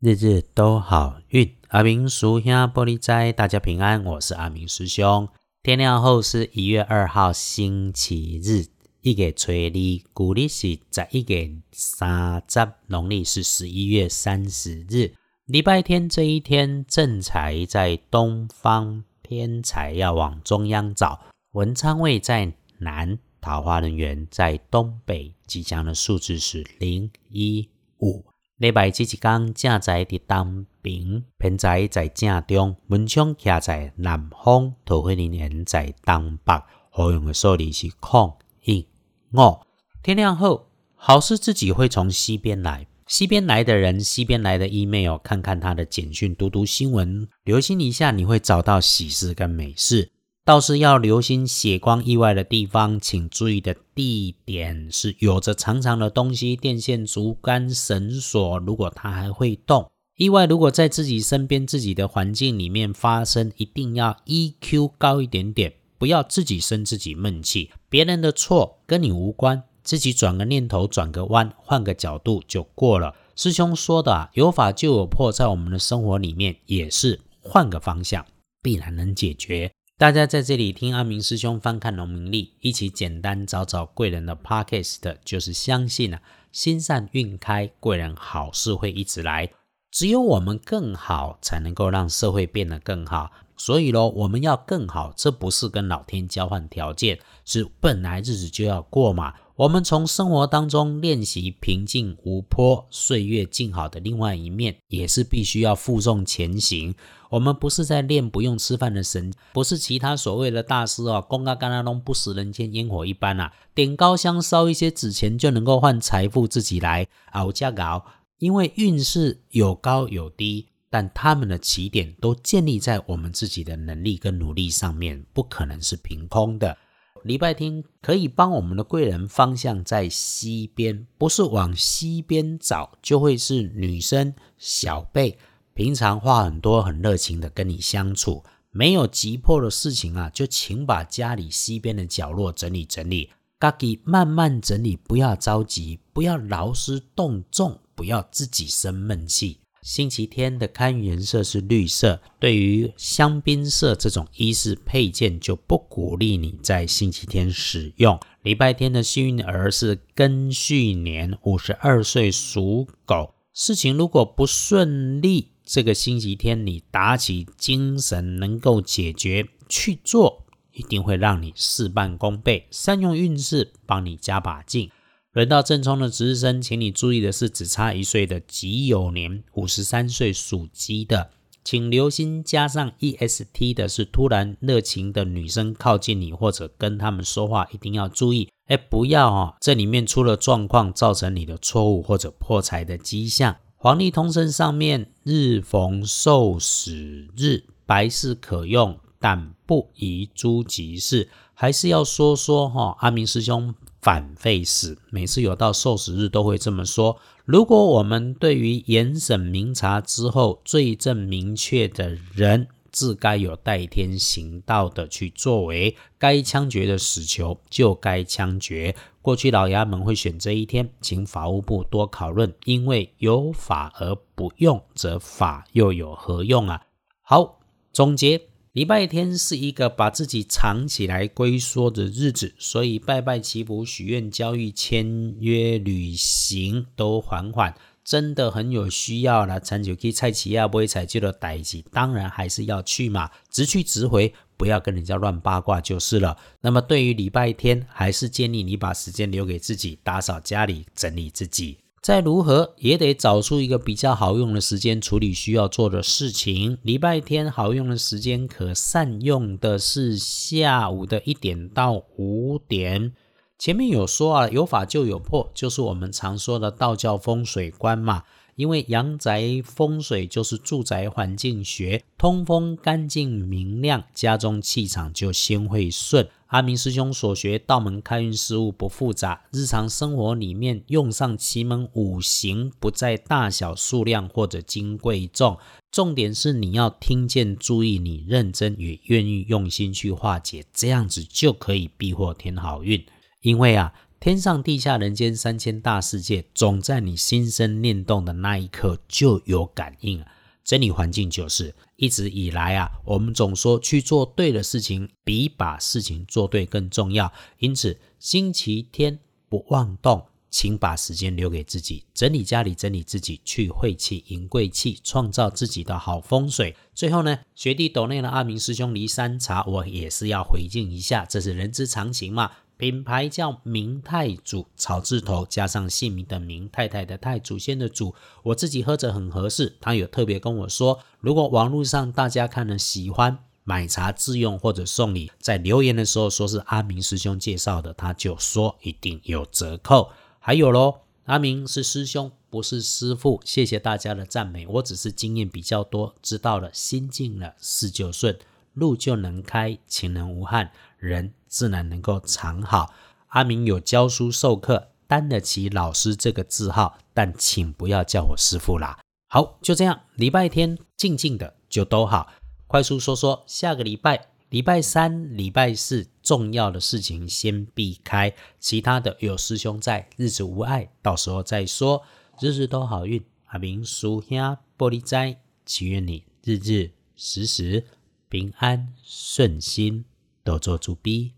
日日都好运，阿明叔兄玻璃斋，大家平安。我是阿明师兄。天亮后是一月二号星期日，一月初二，古历是十一月三十，农历是十一月三十日，礼拜天这一天，正财在东方，偏财要往中央找。文昌位在南，桃花人员在东北，吉祥的数字是零一五。礼拜这一天，正在伫东边，偏在在正中，门窗徛在南方，桃花人缘在东北。好用的数字是空一五。天亮后，好事自己会从西边来。西边来的人，西边来的 email，看看他的简讯，读读新闻，留心一下，你会找到喜事跟美事。倒是要留心血光意外的地方，请注意的地点是有着长长的东西，电线、竹竿、绳索。如果它还会动，意外如果在自己身边、自己的环境里面发生，一定要 EQ 高一点点，不要自己生自己闷气。别人的错跟你无关，自己转个念头、转个弯、换个角度就过了。师兄说的有法就有破，在我们的生活里面也是换个方向，必然能解决。大家在这里听阿明师兄翻看农民历，一起简单找找贵人的 podcast，就是相信啊，心善运开，贵人好事会一直来。只有我们更好，才能够让社会变得更好。所以咯，我们要更好，这不是跟老天交换条件，是本来日子就要过嘛。我们从生活当中练习平静无波、岁月静好的另外一面，也是必须要负重前行。我们不是在练不用吃饭的神，不是其他所谓的大师哦，公阿干阿龙不食人间烟火一般啊，点高香烧一些纸钱就能够换财富自己来熬加熬。因为运势有高有低，但他们的起点都建立在我们自己的能力跟努力上面，不可能是凭空的。礼拜天可以帮我们的贵人方向在西边，不是往西边找，就会是女生小贝。平常话很多，很热情的跟你相处，没有急迫的事情啊，就请把家里西边的角落整理整理，嘎己慢慢整理，不要着急，不要劳师动众，不要自己生闷气。星期天的开运颜色是绿色，对于香槟色这种衣饰配件就不鼓励你在星期天使用。礼拜天的幸运儿是庚戌年五十二岁属狗。事情如果不顺利，这个星期天你打起精神能够解决去做，一定会让你事半功倍。善用运势帮你加把劲。轮到正冲的值日生，请你注意的是，只差一岁的己酉年，五十三岁属鸡的，请留心。加上 E S T 的是突然热情的女生靠近你，或者跟他们说话，一定要注意，哎，不要哦，这里面出了状况，造成你的错误或者破财的迹象。黄历通胜上面，日逢受死日，白事可用，但不宜诸吉事。还是要说说哈，阿明师兄。反废死，每次有到受死日都会这么说。如果我们对于严审明察之后罪证明确的人，自该有代天行道的去作为，该枪决的死囚就该枪决。过去老衙门会选这一天，请法务部多讨论，因为有法而不用，则法又有何用啊？好，总结。礼拜天是一个把自己藏起来龟缩的日子，所以拜拜祈福、许愿、交易、签约、旅行都缓缓，真的很有需要了。长久去蔡奇亚不会采就的代际，当然还是要去嘛，直去直回，不要跟人家乱八卦就是了。那么对于礼拜天，还是建议你把时间留给自己，打扫家里，整理自己。再如何也得找出一个比较好用的时间处理需要做的事情。礼拜天好用的时间可善用的是下午的一点到五点。前面有说啊，有法就有破，就是我们常说的道教风水观嘛。因为阳宅风水就是住宅环境学，通风干净明亮，家中气场就先会顺。阿明师兄所学道门开运事物不复杂，日常生活里面用上奇门五行，不在大小数量或者金贵重，重点是你要听见、注意，你认真也愿意用心去化解，这样子就可以避祸添好运。因为啊。天上地下人间三千大世界，总在你心生念动的那一刻就有感应。真理环境就是一直以来啊，我们总说去做对的事情比把事情做对更重要。因此，星期天不妄动。请把时间留给自己，整理家里，整理自己，去晦气迎贵气，创造自己的好风水。最后呢，学弟斗内的阿明师兄离山茶，我也是要回敬一下，这是人之常情嘛。品牌叫明太祖，草字头加上姓名的明，太太的太，祖先的祖，我自己喝着很合适。他有特别跟我说，如果网络上大家看了喜欢买茶自用或者送礼，在留言的时候说是阿明师兄介绍的，他就说一定有折扣。还有喽，阿明是师兄，不是师傅。谢谢大家的赞美，我只是经验比较多，知道了，心静了，事就顺，路就能开，情人无憾，人自然能够常好。阿明有教书授课，担得起老师这个字号，但请不要叫我师傅啦。好，就这样，礼拜天静静的就都好。快速说说下个礼拜。礼拜三、礼拜四重要的事情先避开，其他的有师兄在，日子无碍，到时候再说。日日都好运，阿明叔兄玻璃斋，祈愿你日日时时平安顺心，都做主逼。